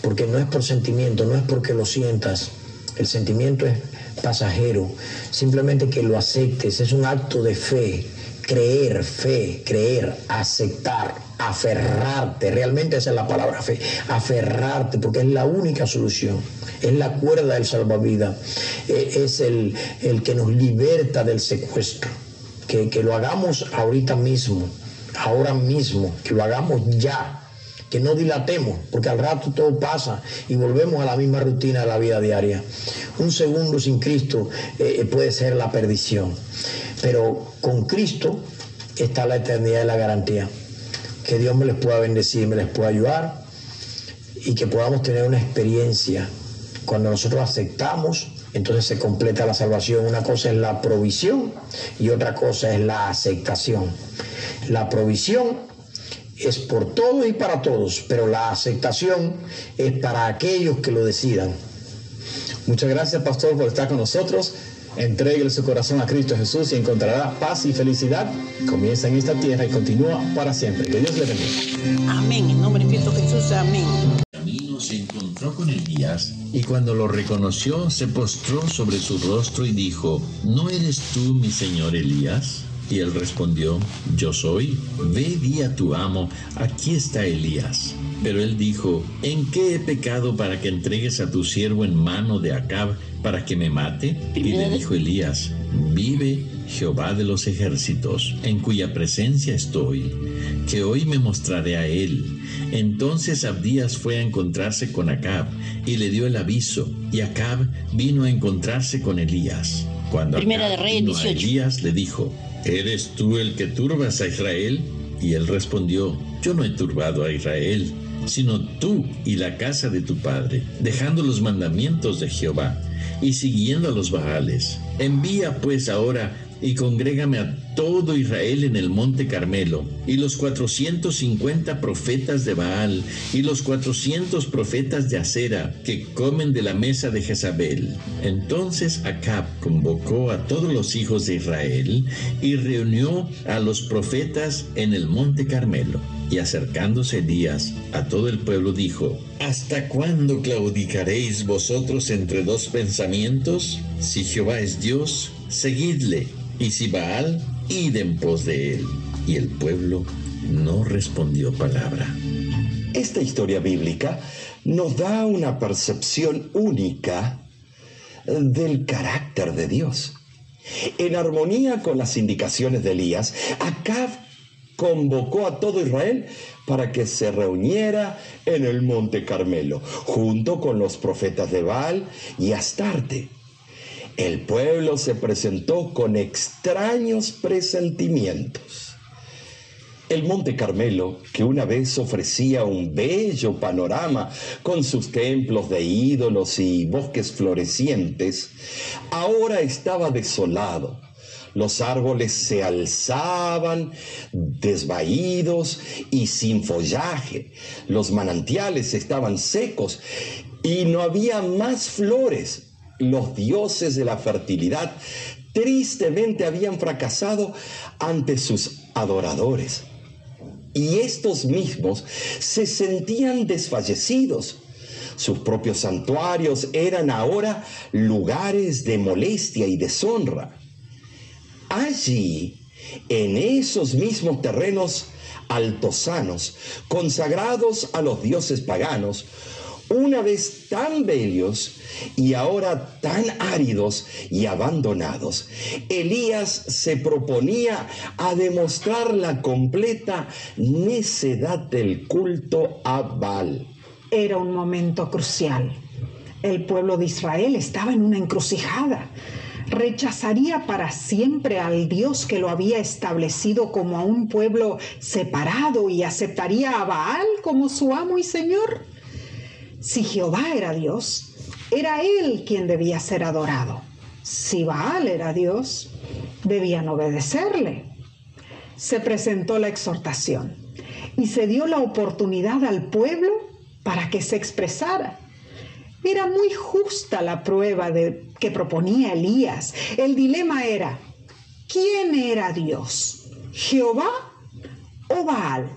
Porque no es por sentimiento, no es porque lo sientas. El sentimiento es pasajero. Simplemente que lo aceptes. Es un acto de fe. Creer, fe, creer, aceptar, aferrarte. Realmente esa es la palabra fe. Aferrarte, porque es la única solución. Es la cuerda del salvavidas. Eh, Es el, el que nos liberta del secuestro. Que, que lo hagamos ahorita mismo ahora mismo, que lo hagamos ya, que no dilatemos, porque al rato todo pasa y volvemos a la misma rutina de la vida diaria. Un segundo sin Cristo eh, puede ser la perdición, pero con Cristo está la eternidad y la garantía. Que Dios me les pueda bendecir, me les pueda ayudar y que podamos tener una experiencia. Cuando nosotros aceptamos, entonces se completa la salvación. Una cosa es la provisión y otra cosa es la aceptación. La provisión es por todos y para todos, pero la aceptación es para aquellos que lo decidan. Muchas gracias, pastor, por estar con nosotros. Entregue su corazón a Cristo Jesús y encontrará paz y felicidad. Comienza en esta tierra y continúa para siempre. Que Dios le bendiga. Amén. En nombre de Cristo Jesús. Amén. Camino se encontró con Elías y cuando lo reconoció se postró sobre su rostro y dijo, ¿no eres tú mi señor Elías? Y él respondió, Yo soy, ve di a tu amo, aquí está Elías. Pero él dijo, ¿en qué he pecado para que entregues a tu siervo en mano de Acab para que me mate? Y le dijo Elías, vive Jehová de los ejércitos, en cuya presencia estoy, que hoy me mostraré a él. Entonces Abdías fue a encontrarse con Acab y le dio el aviso, y Acab vino a encontrarse con Elías. Cuando Primera Acab de Reyes vino a 18. Elías le dijo, ¿eres tú el que turbas a Israel? Y él respondió, yo no he turbado a Israel, sino tú y la casa de tu padre, dejando los mandamientos de Jehová y siguiendo a los Baales. Envía pues ahora y congrégame a todo Israel en el monte Carmelo, y los 450 profetas de Baal, y los 400 profetas de Acera, que comen de la mesa de Jezabel. Entonces Acab convocó a todos los hijos de Israel, y reunió a los profetas en el monte Carmelo. Y acercándose Elías a todo el pueblo dijo, ¿Hasta cuándo claudicaréis vosotros entre dos pensamientos? Si Jehová es Dios, seguidle, y si Baal, id en pos de él. Y el pueblo no respondió palabra. Esta historia bíblica nos da una percepción única del carácter de Dios. En armonía con las indicaciones de Elías, Acab convocó a todo Israel para que se reuniera en el monte Carmelo, junto con los profetas de Baal y Astarte. El pueblo se presentó con extraños presentimientos. El Monte Carmelo, que una vez ofrecía un bello panorama con sus templos de ídolos y bosques florecientes, ahora estaba desolado. Los árboles se alzaban desvaídos y sin follaje. Los manantiales estaban secos y no había más flores. Los dioses de la fertilidad tristemente habían fracasado ante sus adoradores. Y estos mismos se sentían desfallecidos. Sus propios santuarios eran ahora lugares de molestia y deshonra. Allí, en esos mismos terrenos altosanos, consagrados a los dioses paganos, una vez tan bellos y ahora tan áridos y abandonados, Elías se proponía a demostrar la completa necedad del culto a Baal. Era un momento crucial. El pueblo de Israel estaba en una encrucijada. ¿Rechazaría para siempre al Dios que lo había establecido como a un pueblo separado y aceptaría a Baal como su amo y señor? Si Jehová era Dios, era él quien debía ser adorado. Si Baal era Dios, debían obedecerle. Se presentó la exhortación y se dio la oportunidad al pueblo para que se expresara. Era muy justa la prueba que proponía Elías. El dilema era, ¿quién era Dios? ¿Jehová o Baal?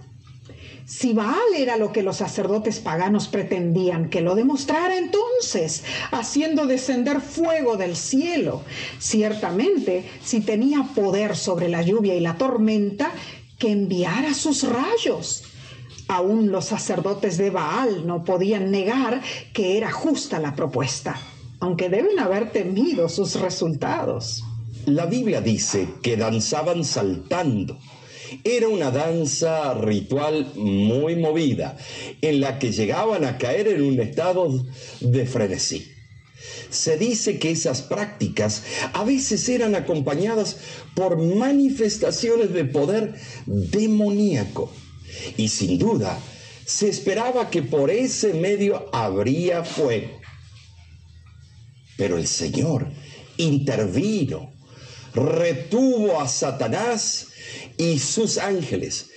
Si Baal era lo que los sacerdotes paganos pretendían que lo demostrara entonces, haciendo descender fuego del cielo, ciertamente si tenía poder sobre la lluvia y la tormenta, que enviara sus rayos. Aún los sacerdotes de Baal no podían negar que era justa la propuesta, aunque deben haber temido sus resultados. La Biblia dice que danzaban saltando. Era una danza ritual muy movida, en la que llegaban a caer en un estado de frenesí. Se dice que esas prácticas a veces eran acompañadas por manifestaciones de poder demoníaco. Y sin duda, se esperaba que por ese medio habría fuego. Pero el Señor intervino, retuvo a Satanás y sus ángeles,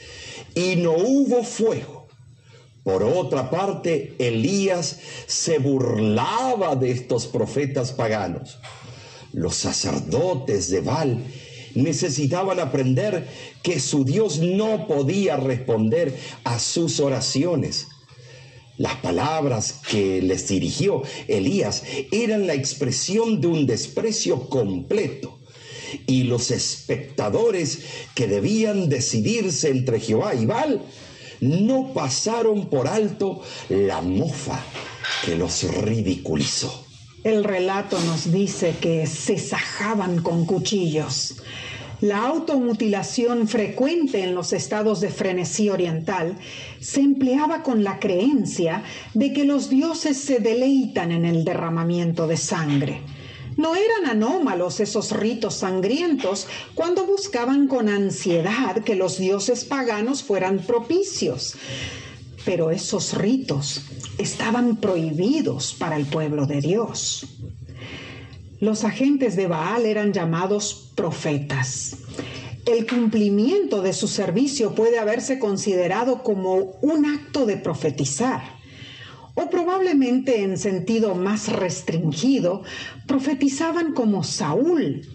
y no hubo fuego. Por otra parte, Elías se burlaba de estos profetas paganos. Los sacerdotes de Baal necesitaban aprender que su Dios no podía responder a sus oraciones. Las palabras que les dirigió Elías eran la expresión de un desprecio completo. Y los espectadores que debían decidirse entre Jehová y Baal no pasaron por alto la mofa que los ridiculizó. El relato nos dice que se sajaban con cuchillos. La automutilación frecuente en los estados de frenesí oriental se empleaba con la creencia de que los dioses se deleitan en el derramamiento de sangre. No eran anómalos esos ritos sangrientos cuando buscaban con ansiedad que los dioses paganos fueran propicios. Pero esos ritos estaban prohibidos para el pueblo de Dios. Los agentes de Baal eran llamados profetas. El cumplimiento de su servicio puede haberse considerado como un acto de profetizar o probablemente en sentido más restringido, profetizaban como Saúl,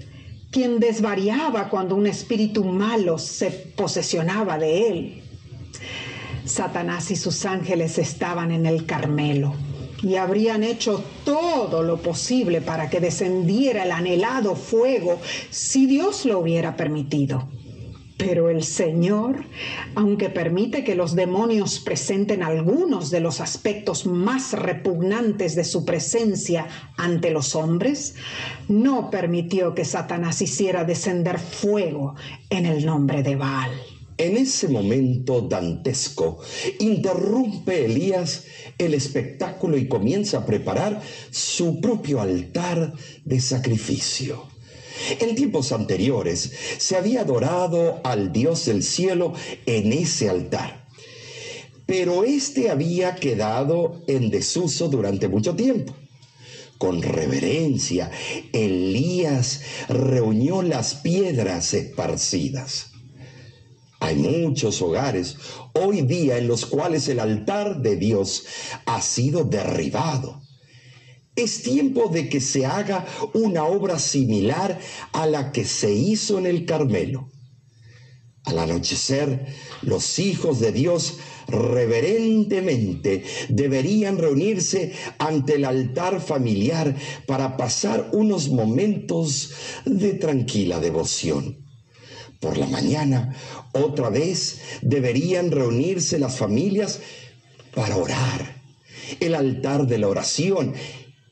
quien desvariaba cuando un espíritu malo se posesionaba de él. Satanás y sus ángeles estaban en el Carmelo y habrían hecho todo lo posible para que descendiera el anhelado fuego si Dios lo hubiera permitido. Pero el Señor, aunque permite que los demonios presenten algunos de los aspectos más repugnantes de su presencia ante los hombres, no permitió que Satanás hiciera descender fuego en el nombre de Baal. En ese momento dantesco, interrumpe Elías el espectáculo y comienza a preparar su propio altar de sacrificio. En tiempos anteriores se había adorado al Dios del cielo en ese altar, pero este había quedado en desuso durante mucho tiempo. Con reverencia, Elías reunió las piedras esparcidas. Hay muchos hogares hoy día en los cuales el altar de Dios ha sido derribado es tiempo de que se haga una obra similar a la que se hizo en el Carmelo. Al anochecer, los hijos de Dios reverentemente deberían reunirse ante el altar familiar para pasar unos momentos de tranquila devoción. Por la mañana, otra vez, deberían reunirse las familias para orar. El altar de la oración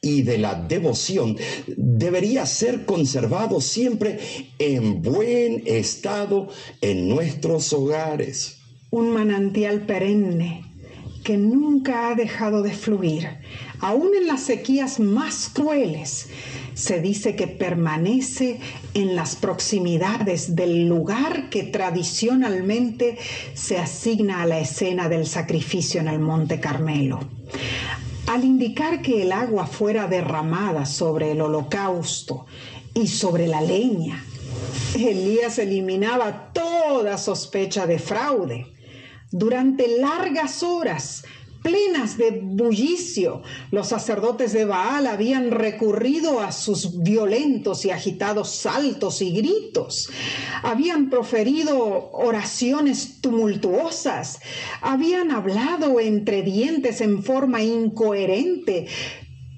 y de la devoción debería ser conservado siempre en buen estado en nuestros hogares. Un manantial perenne que nunca ha dejado de fluir, aún en las sequías más crueles. Se dice que permanece en las proximidades del lugar que tradicionalmente se asigna a la escena del sacrificio en el Monte Carmelo. Al indicar que el agua fuera derramada sobre el holocausto y sobre la leña, Elías eliminaba toda sospecha de fraude. Durante largas horas, plenas de bullicio, los sacerdotes de Baal habían recurrido a sus violentos y agitados saltos y gritos, habían proferido oraciones tumultuosas, habían hablado entre dientes en forma incoherente,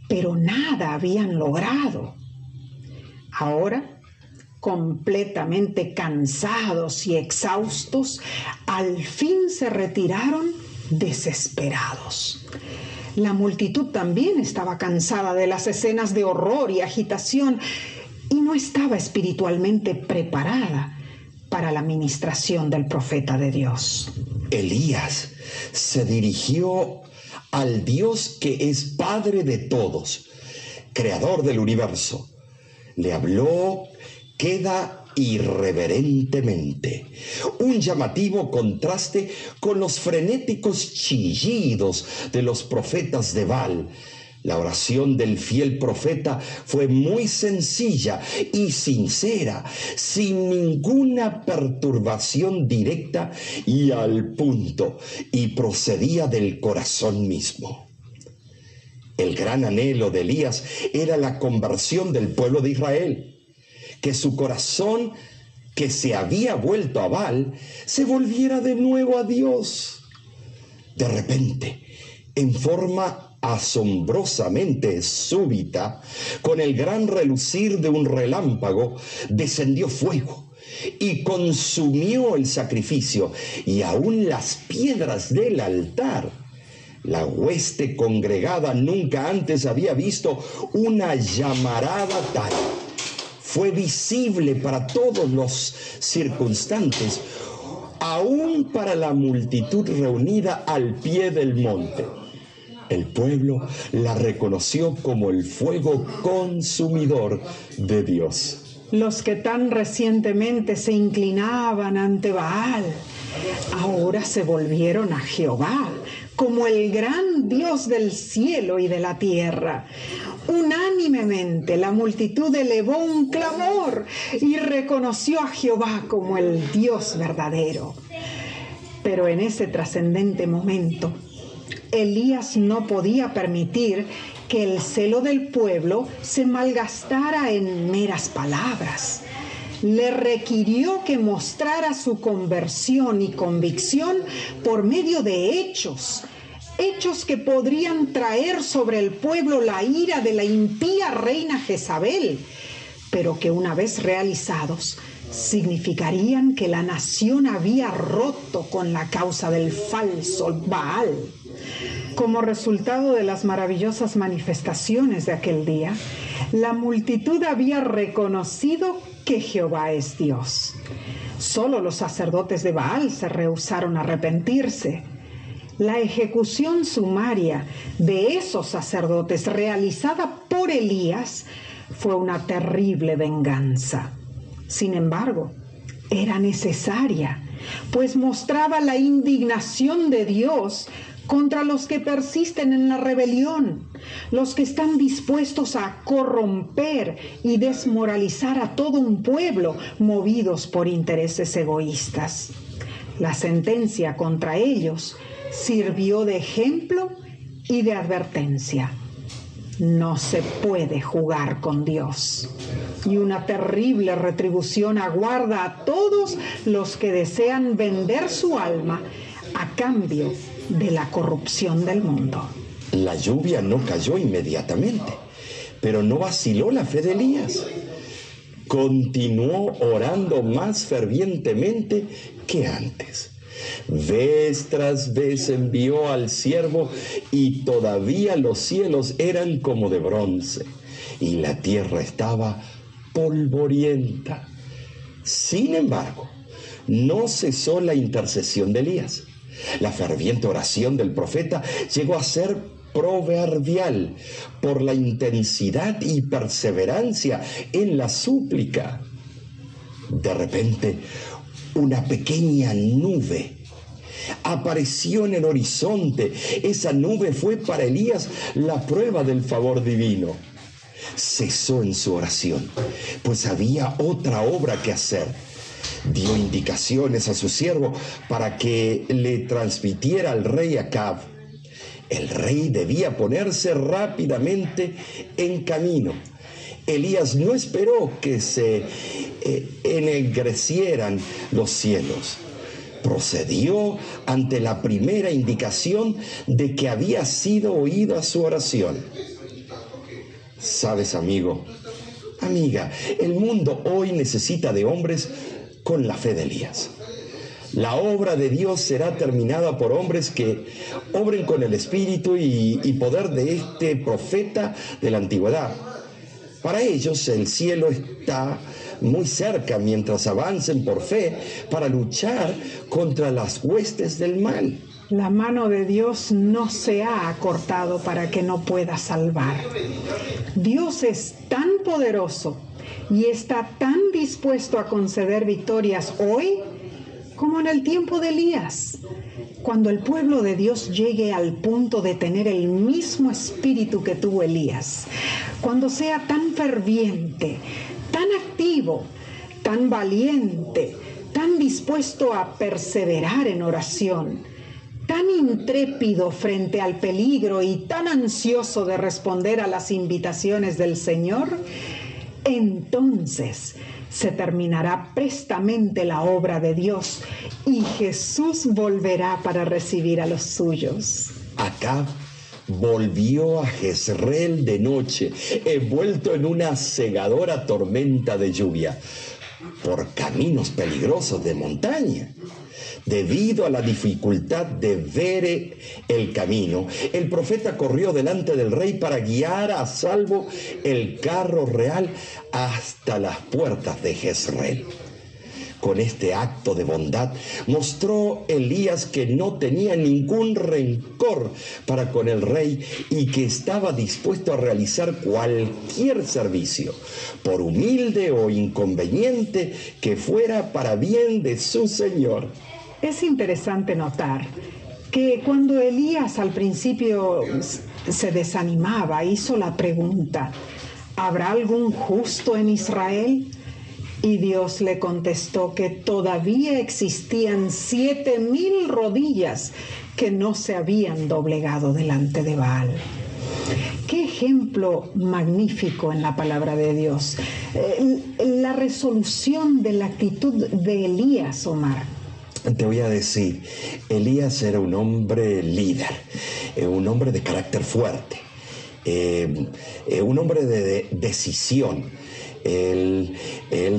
pero nada habían logrado. Ahora, completamente cansados y exhaustos, al fin se retiraron desesperados. La multitud también estaba cansada de las escenas de horror y agitación y no estaba espiritualmente preparada para la ministración del profeta de Dios. Elías se dirigió al Dios que es Padre de todos, Creador del universo. Le habló, queda irreverentemente. Un llamativo contraste con los frenéticos chillidos de los profetas de Baal. La oración del fiel profeta fue muy sencilla y sincera, sin ninguna perturbación directa y al punto, y procedía del corazón mismo. El gran anhelo de Elías era la conversión del pueblo de Israel, que su corazón que se había vuelto a Baal se volviera de nuevo a Dios. De repente, en forma asombrosamente súbita, con el gran relucir de un relámpago, descendió fuego y consumió el sacrificio y aún las piedras del altar. La hueste congregada nunca antes había visto una llamarada tal. Fue visible para todos los circunstantes, aún para la multitud reunida al pie del monte. El pueblo la reconoció como el fuego consumidor de Dios. Los que tan recientemente se inclinaban ante Baal, ahora se volvieron a Jehová como el gran Dios del cielo y de la tierra. Unánimemente la multitud elevó un clamor y reconoció a Jehová como el Dios verdadero. Pero en ese trascendente momento, Elías no podía permitir que el celo del pueblo se malgastara en meras palabras. Le requirió que mostrara su conversión y convicción por medio de hechos, hechos que podrían traer sobre el pueblo la ira de la impía reina Jezabel, pero que una vez realizados significarían que la nación había roto con la causa del falso Baal. Como resultado de las maravillosas manifestaciones de aquel día, la multitud había reconocido que Jehová es Dios. Solo los sacerdotes de Baal se rehusaron a arrepentirse. La ejecución sumaria de esos sacerdotes realizada por Elías fue una terrible venganza. Sin embargo, era necesaria, pues mostraba la indignación de Dios contra los que persisten en la rebelión, los que están dispuestos a corromper y desmoralizar a todo un pueblo movidos por intereses egoístas. La sentencia contra ellos sirvió de ejemplo y de advertencia. No se puede jugar con Dios. Y una terrible retribución aguarda a todos los que desean vender su alma a cambio de la corrupción del mundo. La lluvia no cayó inmediatamente, pero no vaciló la fe de Elías. Continuó orando más fervientemente que antes. Vez tras vez envió al siervo y todavía los cielos eran como de bronce y la tierra estaba polvorienta. Sin embargo, no cesó la intercesión de Elías. La ferviente oración del profeta llegó a ser proverbial por la intensidad y perseverancia en la súplica. De repente, una pequeña nube apareció en el horizonte. Esa nube fue para Elías la prueba del favor divino. Cesó en su oración, pues había otra obra que hacer dio indicaciones a su siervo para que le transmitiera al rey Acab. El rey debía ponerse rápidamente en camino. Elías no esperó que se eh, los cielos. Procedió ante la primera indicación de que había sido oída su oración. Sabes, amigo, amiga, el mundo hoy necesita de hombres con la fe de Elías. La obra de Dios será terminada por hombres que obren con el espíritu y, poder de este profeta de la antigüedad. Para ellos el cielo está muy cerca mientras avancen por fe para luchar contra las huestes del mal. La mano de Dios no se ha acortado para que no pueda salvar. Dios es tan poderoso y está tan dispuesto a conceder victorias hoy como en el tiempo de Elías. Cuando el pueblo de Dios llegue al punto de tener el mismo espíritu que tuvo Elías, cuando sea tan ferviente, tan activo, tan valiente, tan dispuesto a perseverar en oración, tan intrépido frente al peligro y tan ansioso de responder a las invitaciones del Señor, entonces se terminará prestamente la obra de Dios y Jesús volverá para recibir a los suyos. Acá volvió a Jezreel de noche, envuelto en una cegadora tormenta de lluvia, por caminos peligrosos de montaña. Debido a la dificultad de ver el camino, el profeta corrió delante del rey para guiar a salvo el carro real hasta las puertas de Jezreel. Con este acto de bondad mostró Elías que no tenía ningún rencor para con el rey y que estaba dispuesto a realizar cualquier servicio, por humilde o inconveniente que fuera para bien de su Señor. Es interesante notar que cuando Elías al principio se desanimaba, hizo la pregunta, ¿habrá algún justo en Israel? Y Dios le contestó que todavía existían siete mil rodillas que no se habían doblegado delante de Baal. Qué ejemplo magnífico en la palabra de Dios. Eh, la resolución de la actitud de Elías, Omar te voy a decir, Elías era un hombre líder, eh, un hombre de carácter fuerte, eh, eh, un hombre de, decisión. Él,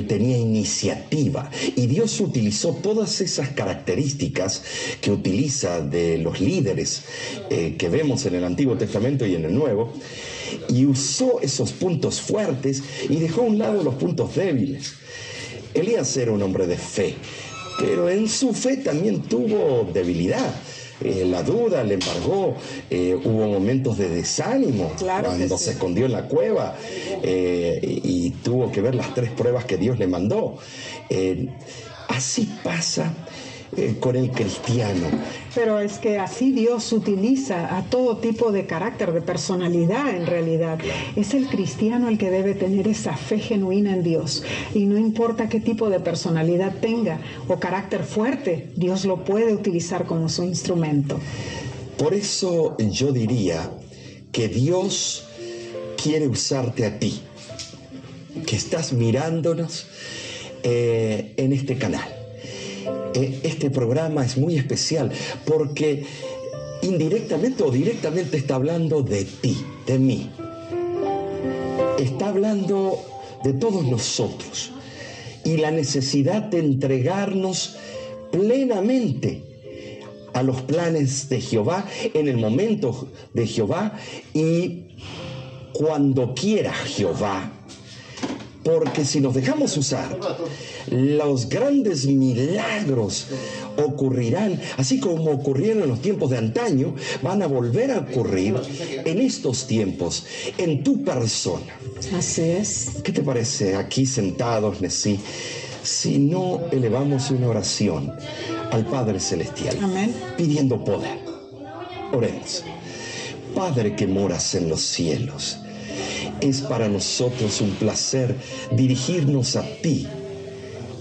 tenía iniciativa y Dios utilizó todas esas características que utiliza de los líderes que vemos en el Antiguo Testamento y en el Nuevo y usó esos puntos fuertes y dejó a un lado los puntos débiles. Elías era un hombre de fe, pero en su fe también tuvo debilidad. Eh, la duda le embargó, eh, hubo momentos de desánimo cuando se escondió en la cueva eh, y, tuvo que ver las tres pruebas que Dios le mandó. así pasa eh, con el cristiano. Pero es que así Dios utiliza a todo tipo de carácter, de personalidad en realidad. Es el cristiano el que debe tener esa fe genuina en Dios. Y no importa qué tipo de personalidad tenga o carácter fuerte, Dios lo puede utilizar como su instrumento. Por eso yo diría que Dios quiere usarte a ti, que estás mirándonos eh, en este canal este programa es muy especial porque indirectamente o directamente está hablando de ti, de mí. Está hablando de todos nosotros y la necesidad de entregarnos plenamente a los planes de Jehová en el momento de Jehová y cuando quiera Jehová. Porque si nos dejamos usar, los grandes milagros ocurrirán, así como ocurrieron en los tiempos de antaño, van a volver a ocurrir en estos tiempos, en tu persona. Así es. ¿Qué te parece aquí sentados, Nesí, si no elevamos una oración al Padre Celestial, Amén. pidiendo poder? Oremos. Padre que moras en los cielos, es para nosotros un placer dirigirnos a ti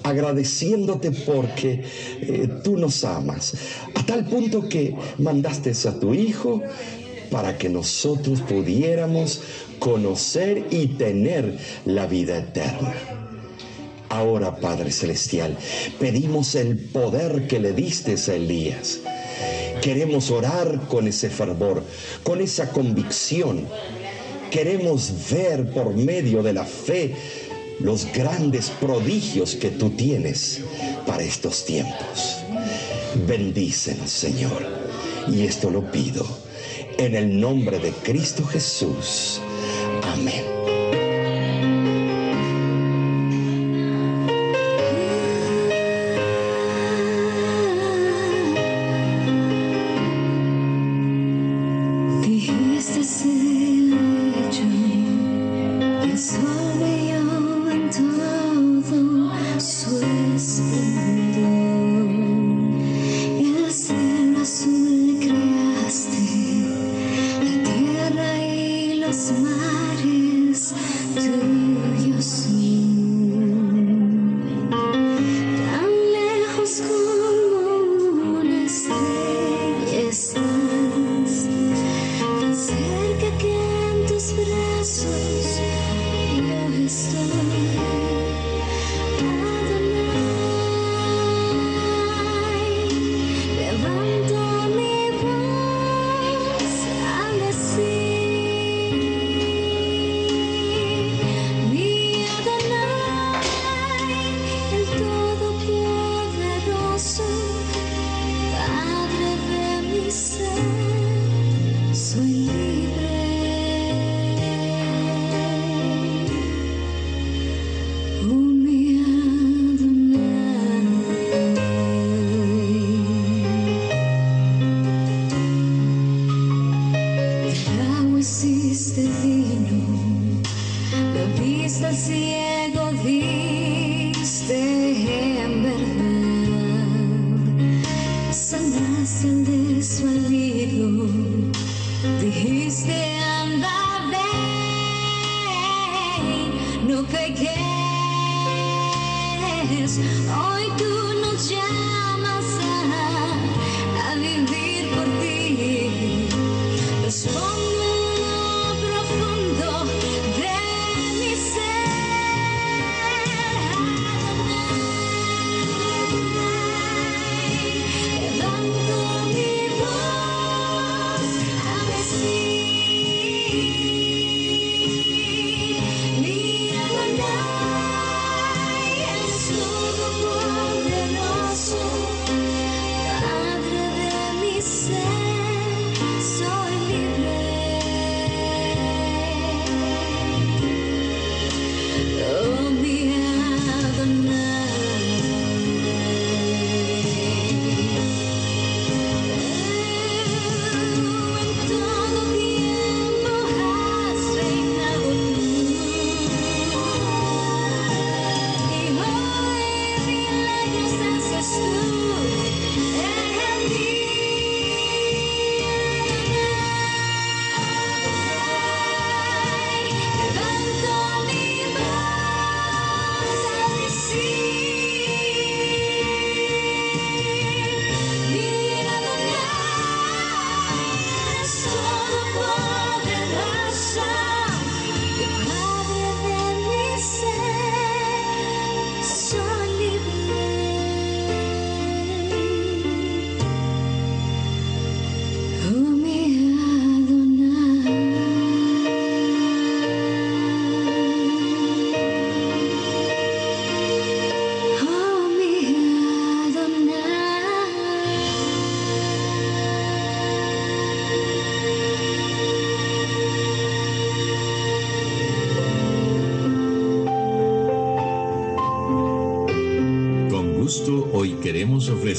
agradeciéndote porque eh, tú nos amas, a tal punto que mandaste a tu Hijo para que nosotros pudiéramos conocer y tener la vida eterna. Ahora, Padre Celestial, pedimos el poder que le diste a Elías. Queremos orar con ese fervor, con esa convicción. Queremos ver por medio de la fe los grandes prodigios que tú tienes para estos tiempos. Bendícenos, Señor. Y esto lo pido en el nombre de Cristo Jesús. Amén.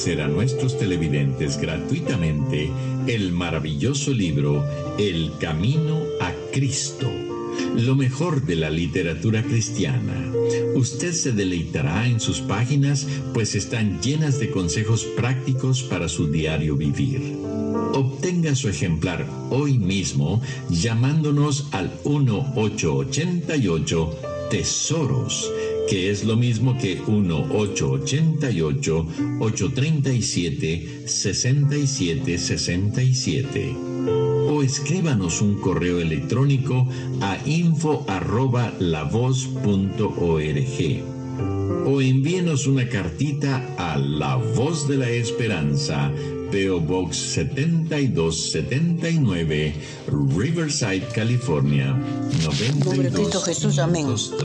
A nuestros televidentes gratuitamente el maravilloso libro El Camino a Cristo, lo mejor de la literatura cristiana. Usted se deleitará en sus páginas, pues están llenas de consejos prácticos para su diario vivir. Obtenga su ejemplar hoy mismo llamándonos al 1888 Tesoros que es lo mismo que 1-888-837-6767. O escríbanos un correo electrónico a info arroba O envíenos una cartita a La Voz de la Esperanza, PO Box 7279, Riverside, California. 92, Jesús, amén.